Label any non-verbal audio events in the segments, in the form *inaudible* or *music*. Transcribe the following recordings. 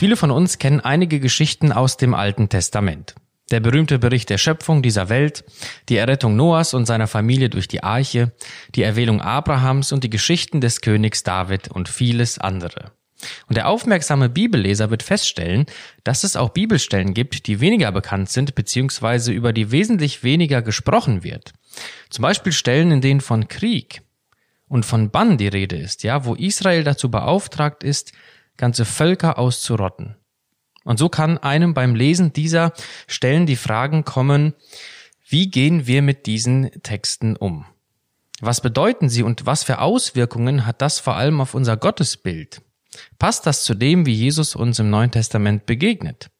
Viele von uns kennen einige Geschichten aus dem Alten Testament. Der berühmte Bericht der Schöpfung dieser Welt, die Errettung Noahs und seiner Familie durch die Arche, die Erwählung Abrahams und die Geschichten des Königs David und vieles andere. Und der aufmerksame Bibelleser wird feststellen, dass es auch Bibelstellen gibt, die weniger bekannt sind bzw. über die wesentlich weniger gesprochen wird. Zum Beispiel Stellen, in denen von Krieg und von Bann die Rede ist, ja, wo Israel dazu beauftragt ist, ganze Völker auszurotten. Und so kann einem beim Lesen dieser Stellen die Fragen kommen, wie gehen wir mit diesen Texten um? Was bedeuten sie und was für Auswirkungen hat das vor allem auf unser Gottesbild? Passt das zu dem, wie Jesus uns im Neuen Testament begegnet?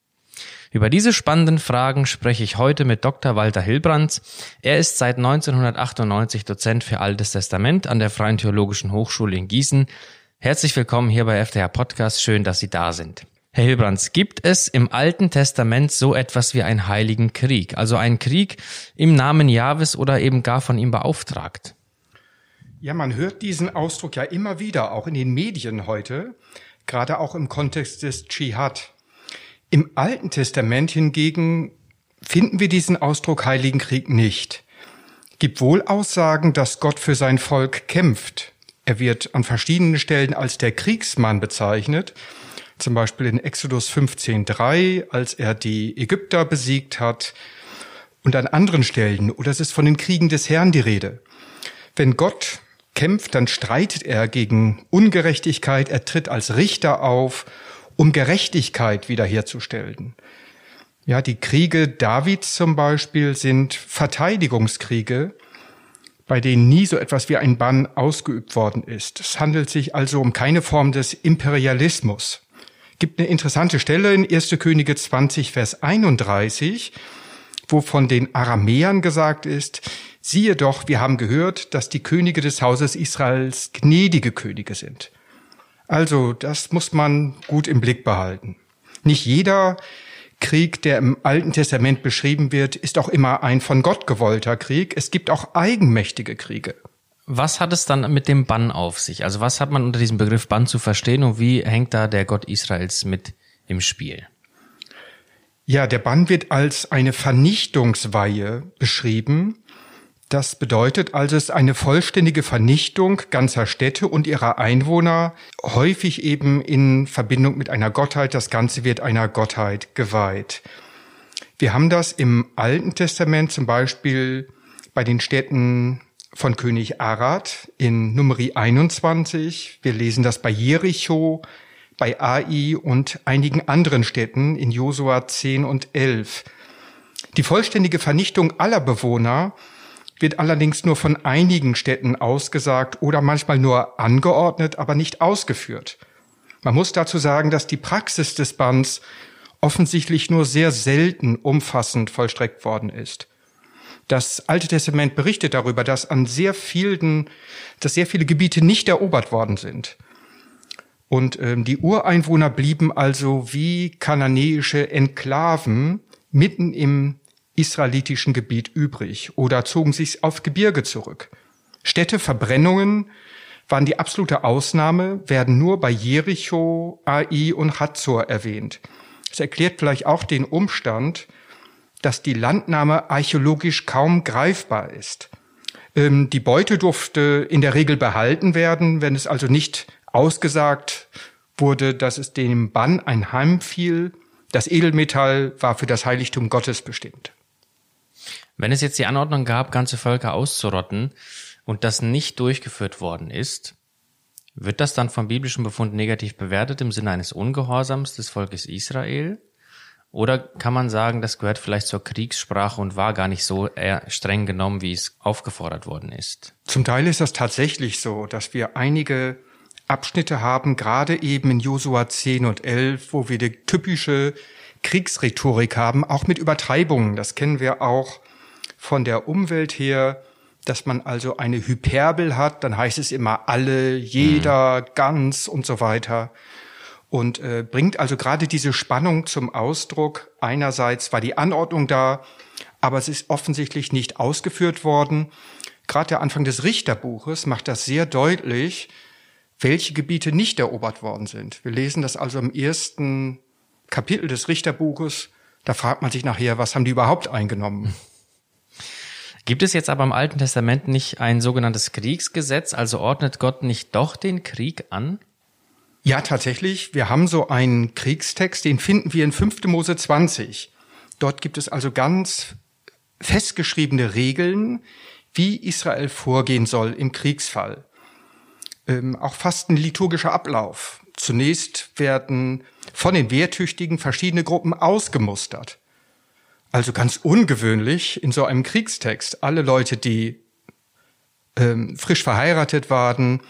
Über diese spannenden Fragen spreche ich heute mit Dr. Walter Hilbrands. Er ist seit 1998 Dozent für Altes Testament an der Freien Theologischen Hochschule in Gießen. Herzlich willkommen hier bei FTH Podcast. Schön, dass Sie da sind. Herr Hilbrands, gibt es im Alten Testament so etwas wie einen heiligen Krieg? Also einen Krieg im Namen Jahwes oder eben gar von ihm beauftragt? Ja, man hört diesen Ausdruck ja immer wieder, auch in den Medien heute, gerade auch im Kontext des Dschihad. Im Alten Testament hingegen finden wir diesen Ausdruck Heiligen Krieg nicht. Gibt wohl Aussagen, dass Gott für sein Volk kämpft, er wird an verschiedenen Stellen als der Kriegsmann bezeichnet, zum Beispiel in Exodus 15.3, als er die Ägypter besiegt hat, und an anderen Stellen, oder es ist von den Kriegen des Herrn die Rede. Wenn Gott kämpft, dann streitet er gegen Ungerechtigkeit, er tritt als Richter auf, um Gerechtigkeit wiederherzustellen. Ja, die Kriege Davids zum Beispiel sind Verteidigungskriege, bei denen nie so etwas wie ein Bann ausgeübt worden ist. Es handelt sich also um keine Form des Imperialismus. Gibt eine interessante Stelle in 1. Könige 20, Vers 31, wo von den Aramäern gesagt ist, siehe doch, wir haben gehört, dass die Könige des Hauses Israels gnädige Könige sind. Also, das muss man gut im Blick behalten. Nicht jeder Krieg, der im Alten Testament beschrieben wird, ist auch immer ein von Gott gewollter Krieg. Es gibt auch eigenmächtige Kriege. Was hat es dann mit dem Bann auf sich? Also was hat man unter diesem Begriff Bann zu verstehen und wie hängt da der Gott Israels mit im Spiel? Ja, der Bann wird als eine Vernichtungsweihe beschrieben, das bedeutet also, es ist eine vollständige Vernichtung ganzer Städte und ihrer Einwohner, häufig eben in Verbindung mit einer Gottheit. Das Ganze wird einer Gottheit geweiht. Wir haben das im Alten Testament zum Beispiel bei den Städten von König Arad in Numeri 21. Wir lesen das bei Jericho, bei Ai und einigen anderen Städten in Josua 10 und 11. Die vollständige Vernichtung aller Bewohner wird allerdings nur von einigen Städten ausgesagt oder manchmal nur angeordnet, aber nicht ausgeführt. Man muss dazu sagen, dass die Praxis des Banns offensichtlich nur sehr selten umfassend vollstreckt worden ist. Das Alte Testament berichtet darüber, dass an sehr vielen, dass sehr viele Gebiete nicht erobert worden sind. Und ähm, die Ureinwohner blieben also wie kananäische Enklaven mitten im israelitischen Gebiet übrig oder zogen sich auf Gebirge zurück. Städteverbrennungen waren die absolute Ausnahme, werden nur bei Jericho, Ai und Hazor erwähnt. Es erklärt vielleicht auch den Umstand, dass die Landnahme archäologisch kaum greifbar ist. Ähm, die Beute durfte in der Regel behalten werden, wenn es also nicht ausgesagt wurde, dass es dem Bann ein Heim fiel. Das Edelmetall war für das Heiligtum Gottes bestimmt. Wenn es jetzt die Anordnung gab, ganze Völker auszurotten und das nicht durchgeführt worden ist, wird das dann vom biblischen Befund negativ bewertet im Sinne eines Ungehorsams des Volkes Israel? Oder kann man sagen, das gehört vielleicht zur Kriegssprache und war gar nicht so streng genommen, wie es aufgefordert worden ist? Zum Teil ist das tatsächlich so, dass wir einige Abschnitte haben, gerade eben in Josua 10 und 11, wo wir die typische Kriegsrhetorik haben, auch mit Übertreibungen. Das kennen wir auch von der Umwelt her, dass man also eine Hyperbel hat, dann heißt es immer alle, jeder, mhm. ganz und so weiter. Und äh, bringt also gerade diese Spannung zum Ausdruck. Einerseits war die Anordnung da, aber es ist offensichtlich nicht ausgeführt worden. gerade der Anfang des Richterbuches macht das sehr deutlich, welche Gebiete nicht erobert worden sind. Wir lesen das also im ersten Kapitel des Richterbuches. Da fragt man sich nachher, was haben die überhaupt eingenommen? *laughs* Gibt es jetzt aber im Alten Testament nicht ein sogenanntes Kriegsgesetz? Also ordnet Gott nicht doch den Krieg an? Ja, tatsächlich. Wir haben so einen Kriegstext, den finden wir in 5. Mose 20. Dort gibt es also ganz festgeschriebene Regeln, wie Israel vorgehen soll im Kriegsfall. Ähm, auch fast ein liturgischer Ablauf. Zunächst werden von den Wehrtüchtigen verschiedene Gruppen ausgemustert. Also ganz ungewöhnlich in so einem Kriegstext. Alle Leute, die ähm, frisch verheiratet waren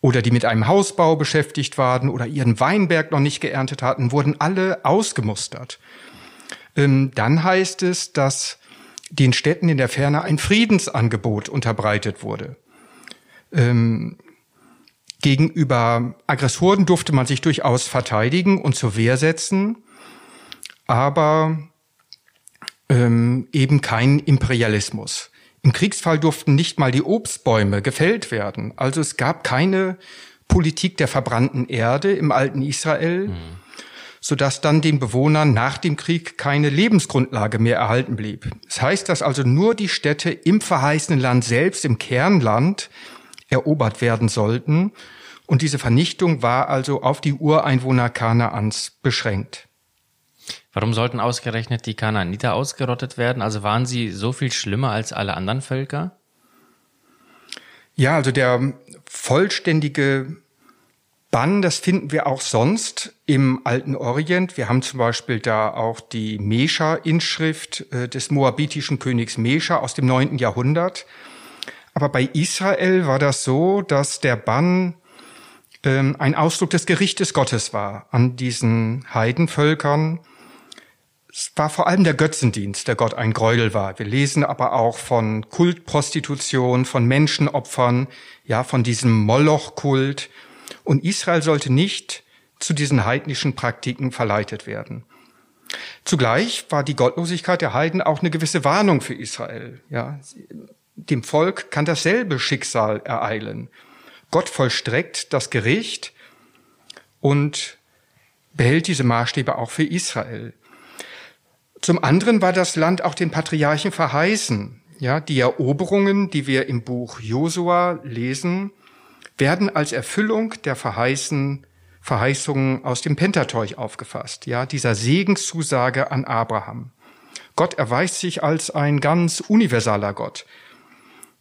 oder die mit einem Hausbau beschäftigt waren oder ihren Weinberg noch nicht geerntet hatten, wurden alle ausgemustert. Ähm, dann heißt es, dass den Städten in der Ferne ein Friedensangebot unterbreitet wurde. Ähm, gegenüber Aggressoren durfte man sich durchaus verteidigen und zur Wehr setzen, aber ähm, eben kein Imperialismus. Im Kriegsfall durften nicht mal die Obstbäume gefällt werden. Also es gab keine Politik der verbrannten Erde im alten Israel. Mhm sodass dann den Bewohnern nach dem Krieg keine Lebensgrundlage mehr erhalten blieb. Das heißt, dass also nur die Städte im verheißenen Land selbst, im Kernland, erobert werden sollten. Und diese Vernichtung war also auf die Ureinwohner Kanaans beschränkt. Warum sollten ausgerechnet die Kanaaniter ausgerottet werden? Also waren sie so viel schlimmer als alle anderen Völker? Ja, also der vollständige Bann, das finden wir auch sonst im alten Orient. Wir haben zum Beispiel da auch die Mesha-Inschrift äh, des moabitischen Königs Mesha aus dem neunten Jahrhundert. Aber bei Israel war das so, dass der Bann ein Ausdruck des Gerichtes Gottes war an diesen Heidenvölkern. Es war vor allem der Götzendienst, der Gott ein Gräuel war. Wir lesen aber auch von Kultprostitution, von Menschenopfern, ja, von diesem Moloch-Kult und Israel sollte nicht zu diesen heidnischen Praktiken verleitet werden. Zugleich war die Gottlosigkeit der Heiden auch eine gewisse Warnung für Israel. Ja, dem Volk kann dasselbe Schicksal ereilen. Gott vollstreckt das Gericht und behält diese Maßstäbe auch für Israel. Zum anderen war das Land auch den Patriarchen verheißen. Ja, die Eroberungen, die wir im Buch Josua lesen, werden als Erfüllung der verheißen, Verheißungen aus dem Pentateuch aufgefasst, ja, dieser Segenszusage an Abraham. Gott erweist sich als ein ganz universaler Gott,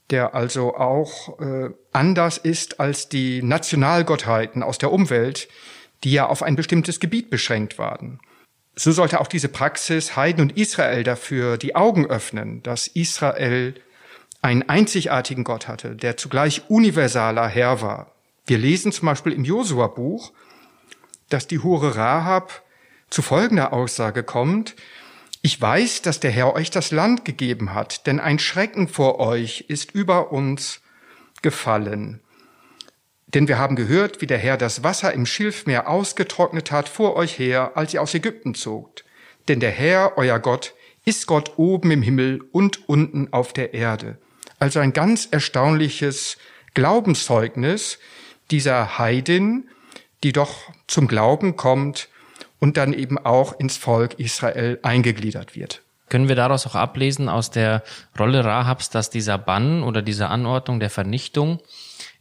der also auch äh, anders ist als die Nationalgottheiten aus der Umwelt, die ja auf ein bestimmtes Gebiet beschränkt waren. So sollte auch diese Praxis Heiden und Israel dafür die Augen öffnen, dass Israel einen einzigartigen Gott hatte, der zugleich universaler Herr war. Wir lesen zum Beispiel im Josua-Buch, dass die Hure Rahab zu folgender Aussage kommt, ich weiß, dass der Herr euch das Land gegeben hat, denn ein Schrecken vor euch ist über uns gefallen. Denn wir haben gehört, wie der Herr das Wasser im Schilfmeer ausgetrocknet hat vor euch her, als ihr aus Ägypten zogt. Denn der Herr, euer Gott, ist Gott oben im Himmel und unten auf der Erde. Also ein ganz erstaunliches Glaubenszeugnis dieser Heidin, die doch zum Glauben kommt und dann eben auch ins Volk Israel eingegliedert wird. Können wir daraus auch ablesen aus der Rolle Rahabs, dass dieser Bann oder diese Anordnung der Vernichtung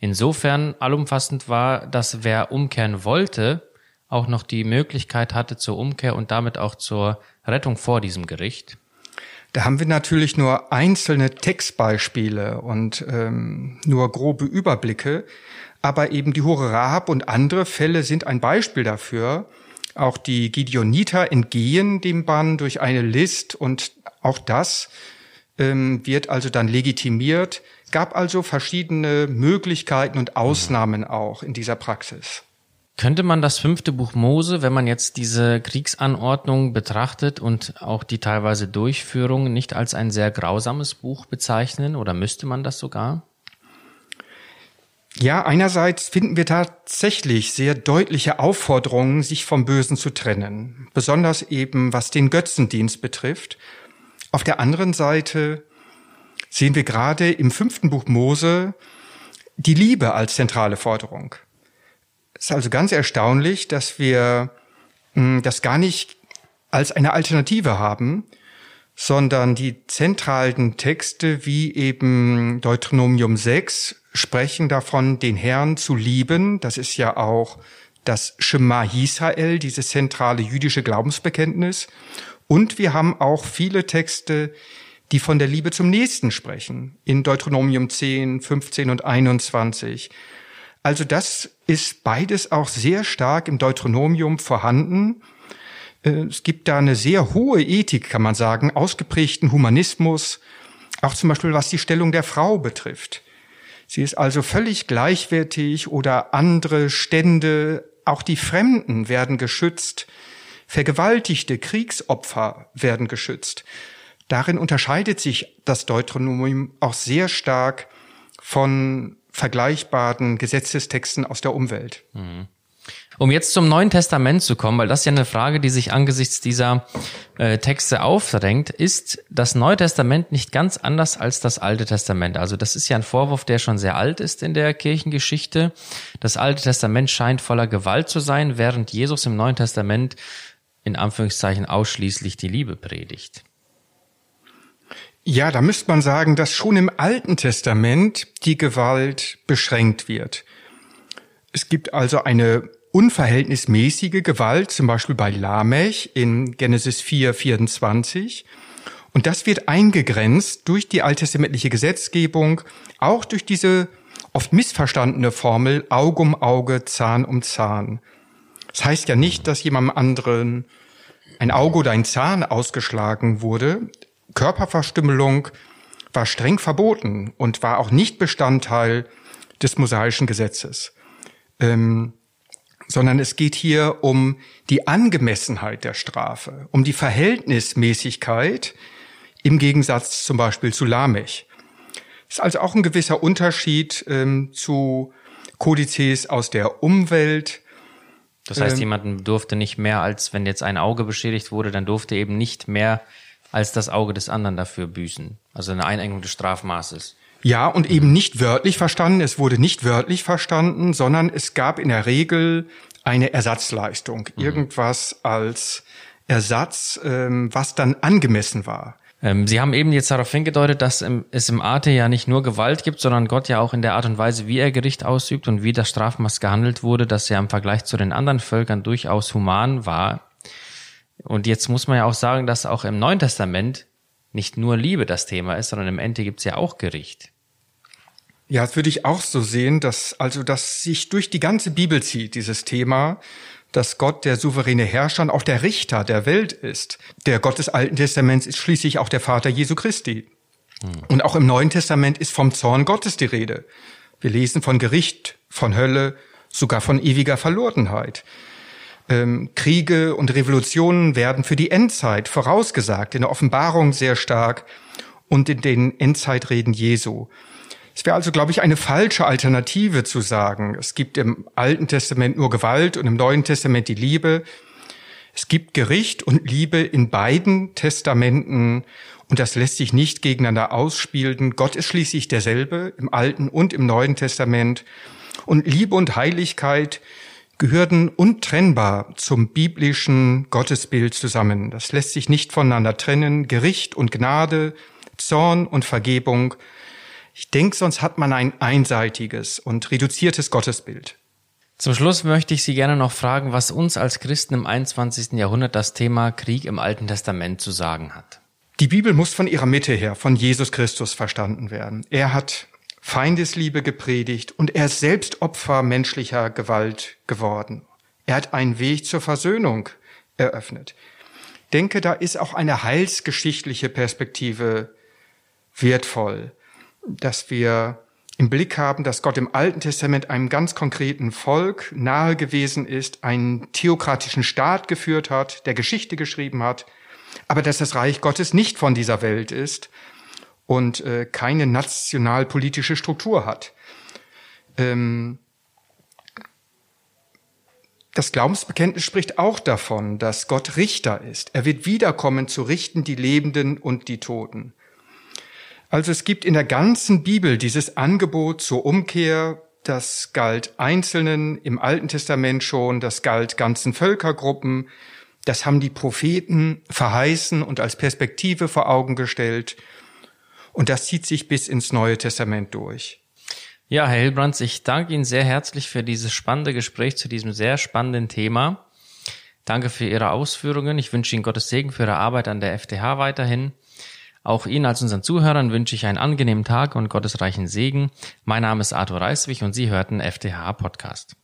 insofern allumfassend war, dass wer umkehren wollte, auch noch die Möglichkeit hatte zur Umkehr und damit auch zur Rettung vor diesem Gericht? Da haben wir natürlich nur einzelne Textbeispiele und ähm, nur grobe Überblicke, aber eben die Hure Rahab und andere Fälle sind ein Beispiel dafür. Auch die Gideoniter entgehen dem Bann durch eine List und auch das ähm, wird also dann legitimiert. Gab also verschiedene Möglichkeiten und Ausnahmen auch in dieser Praxis. Könnte man das fünfte Buch Mose, wenn man jetzt diese Kriegsanordnung betrachtet und auch die teilweise Durchführung, nicht als ein sehr grausames Buch bezeichnen oder müsste man das sogar? Ja, einerseits finden wir tatsächlich sehr deutliche Aufforderungen, sich vom Bösen zu trennen, besonders eben was den Götzendienst betrifft. Auf der anderen Seite sehen wir gerade im fünften Buch Mose die Liebe als zentrale Forderung. Es ist also ganz erstaunlich, dass wir hm, das gar nicht als eine Alternative haben, sondern die zentralen Texte wie eben Deuteronomium 6 sprechen davon, den Herrn zu lieben. Das ist ja auch das Shema Yisrael, dieses zentrale jüdische Glaubensbekenntnis. Und wir haben auch viele Texte, die von der Liebe zum Nächsten sprechen, in Deuteronomium 10, 15 und 21. Also das ist beides auch sehr stark im Deuteronomium vorhanden. Äh, es gibt da eine sehr hohe Ethik, kann man sagen, ausgeprägten Humanismus, auch zum Beispiel was die Stellung der Frau betrifft. Sie ist also völlig gleichwertig oder andere Stände, auch die Fremden werden geschützt, Vergewaltigte, Kriegsopfer werden geschützt. Darin unterscheidet sich das Deuteronomium auch sehr stark von vergleichbaren Gesetzestexten aus der Umwelt. Mhm. Um jetzt zum Neuen Testament zu kommen, weil das ja eine Frage, die sich angesichts dieser äh, Texte aufdrängt, ist das Neue Testament nicht ganz anders als das Alte Testament. Also das ist ja ein Vorwurf, der schon sehr alt ist in der Kirchengeschichte. Das Alte Testament scheint voller Gewalt zu sein, während Jesus im Neuen Testament in Anführungszeichen ausschließlich die Liebe predigt. Ja, da müsste man sagen, dass schon im Alten Testament die Gewalt beschränkt wird. Es gibt also eine unverhältnismäßige Gewalt, zum Beispiel bei Lamech in Genesis 4, 24. Und das wird eingegrenzt durch die alttestamentliche Gesetzgebung, auch durch diese oft missverstandene Formel Auge um Auge, Zahn um Zahn. Das heißt ja nicht, dass jemandem anderen ein Auge oder ein Zahn ausgeschlagen wurde. Körperverstümmelung war streng verboten und war auch nicht Bestandteil des mosaischen Gesetzes. Ähm, sondern es geht hier um die Angemessenheit der Strafe, um die Verhältnismäßigkeit im Gegensatz zum Beispiel zu Lamech. Das ist also auch ein gewisser Unterschied ähm, zu Kodizes aus der Umwelt. Das heißt, ähm, jemanden durfte nicht mehr als, wenn jetzt ein Auge beschädigt wurde, dann durfte eben nicht mehr als das Auge des anderen dafür büßen. Also eine Einengung des Strafmaßes. Ja, und eben nicht wörtlich verstanden. Es wurde nicht wörtlich verstanden, sondern es gab in der Regel eine Ersatzleistung. Mhm. Irgendwas als Ersatz, ähm, was dann angemessen war. Ähm, Sie haben eben jetzt darauf hingedeutet, dass es im Arte ja nicht nur Gewalt gibt, sondern Gott ja auch in der Art und Weise, wie er Gericht ausübt und wie das Strafmaß gehandelt wurde, dass er im Vergleich zu den anderen Völkern durchaus human war. Und jetzt muss man ja auch sagen, dass auch im Neuen Testament nicht nur Liebe das Thema ist, sondern im Ende gibt's ja auch Gericht. Ja, das würde ich auch so sehen, dass also dass sich durch die ganze Bibel zieht dieses Thema, dass Gott der souveräne Herrscher und auch der Richter der Welt ist. Der Gott des Alten Testaments ist schließlich auch der Vater Jesu Christi. Hm. Und auch im Neuen Testament ist vom Zorn Gottes die Rede. Wir lesen von Gericht, von Hölle, sogar von ewiger Verlorenheit. Ähm, Kriege und Revolutionen werden für die Endzeit vorausgesagt, in der Offenbarung sehr stark und in den Endzeitreden Jesu. Es wäre also, glaube ich, eine falsche Alternative zu sagen, es gibt im Alten Testament nur Gewalt und im Neuen Testament die Liebe. Es gibt Gericht und Liebe in beiden Testamenten und das lässt sich nicht gegeneinander ausspielen. Gott ist schließlich derselbe im Alten und im Neuen Testament. Und Liebe und Heiligkeit gehörten untrennbar zum biblischen Gottesbild zusammen. Das lässt sich nicht voneinander trennen. Gericht und Gnade, Zorn und Vergebung. Ich denke, sonst hat man ein einseitiges und reduziertes Gottesbild. Zum Schluss möchte ich Sie gerne noch fragen, was uns als Christen im 21. Jahrhundert das Thema Krieg im Alten Testament zu sagen hat. Die Bibel muss von ihrer Mitte her, von Jesus Christus verstanden werden. Er hat Feindesliebe gepredigt und er ist selbst Opfer menschlicher Gewalt geworden. Er hat einen Weg zur Versöhnung eröffnet. Denke, da ist auch eine heilsgeschichtliche Perspektive wertvoll, dass wir im Blick haben, dass Gott im Alten Testament einem ganz konkreten Volk nahe gewesen ist, einen theokratischen Staat geführt hat, der Geschichte geschrieben hat, aber dass das Reich Gottes nicht von dieser Welt ist, und äh, keine nationalpolitische Struktur hat. Ähm, das Glaubensbekenntnis spricht auch davon, dass Gott Richter ist. Er wird wiederkommen zu richten die Lebenden und die Toten. Also es gibt in der ganzen Bibel dieses Angebot zur Umkehr, das galt Einzelnen im Alten Testament schon, das galt ganzen Völkergruppen, das haben die Propheten verheißen und als Perspektive vor Augen gestellt. Und das zieht sich bis ins Neue Testament durch. Ja, Herr Hilbrands, ich danke Ihnen sehr herzlich für dieses spannende Gespräch zu diesem sehr spannenden Thema. Danke für Ihre Ausführungen. Ich wünsche Ihnen Gottes Segen für Ihre Arbeit an der FTH weiterhin. Auch Ihnen als unseren Zuhörern wünsche ich einen angenehmen Tag und gottesreichen Segen. Mein Name ist Arthur Reiswig und Sie hörten FTH Podcast.